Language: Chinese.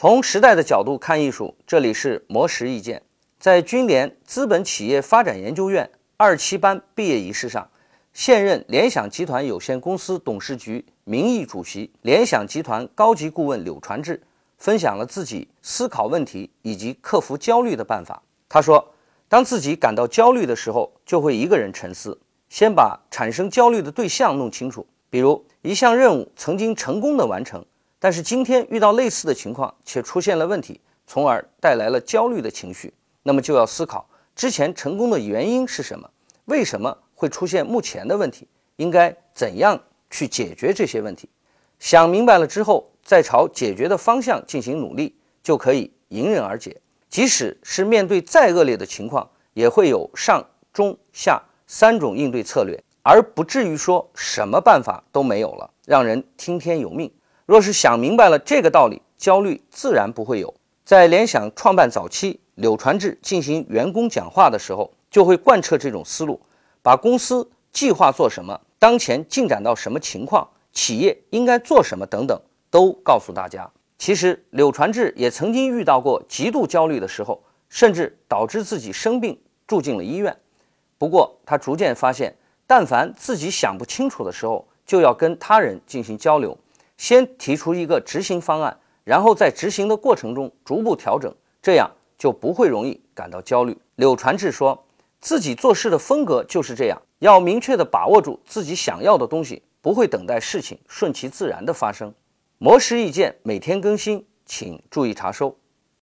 从时代的角度看艺术，这里是魔石意见。在军联资本企业发展研究院二期班毕业仪式上，现任联想集团有限公司董事局名誉主席、联想集团高级顾问柳传志分享了自己思考问题以及克服焦虑的办法。他说：“当自己感到焦虑的时候，就会一个人沉思，先把产生焦虑的对象弄清楚。比如一项任务曾经成功的完成。”但是今天遇到类似的情况，且出现了问题，从而带来了焦虑的情绪，那么就要思考之前成功的原因是什么？为什么会出现目前的问题？应该怎样去解决这些问题？想明白了之后，再朝解决的方向进行努力，就可以迎刃而解。即使是面对再恶劣的情况，也会有上、中、下三种应对策略，而不至于说什么办法都没有了，让人听天由命。若是想明白了这个道理，焦虑自然不会有。在联想创办早期，柳传志进行员工讲话的时候，就会贯彻这种思路，把公司计划做什么、当前进展到什么情况、企业应该做什么等等，都告诉大家。其实，柳传志也曾经遇到过极度焦虑的时候，甚至导致自己生病住进了医院。不过，他逐渐发现，但凡自己想不清楚的时候，就要跟他人进行交流。先提出一个执行方案，然后在执行的过程中逐步调整，这样就不会容易感到焦虑。柳传志说自己做事的风格就是这样，要明确的把握住自己想要的东西，不会等待事情顺其自然的发生。模式意见每天更新，请注意查收。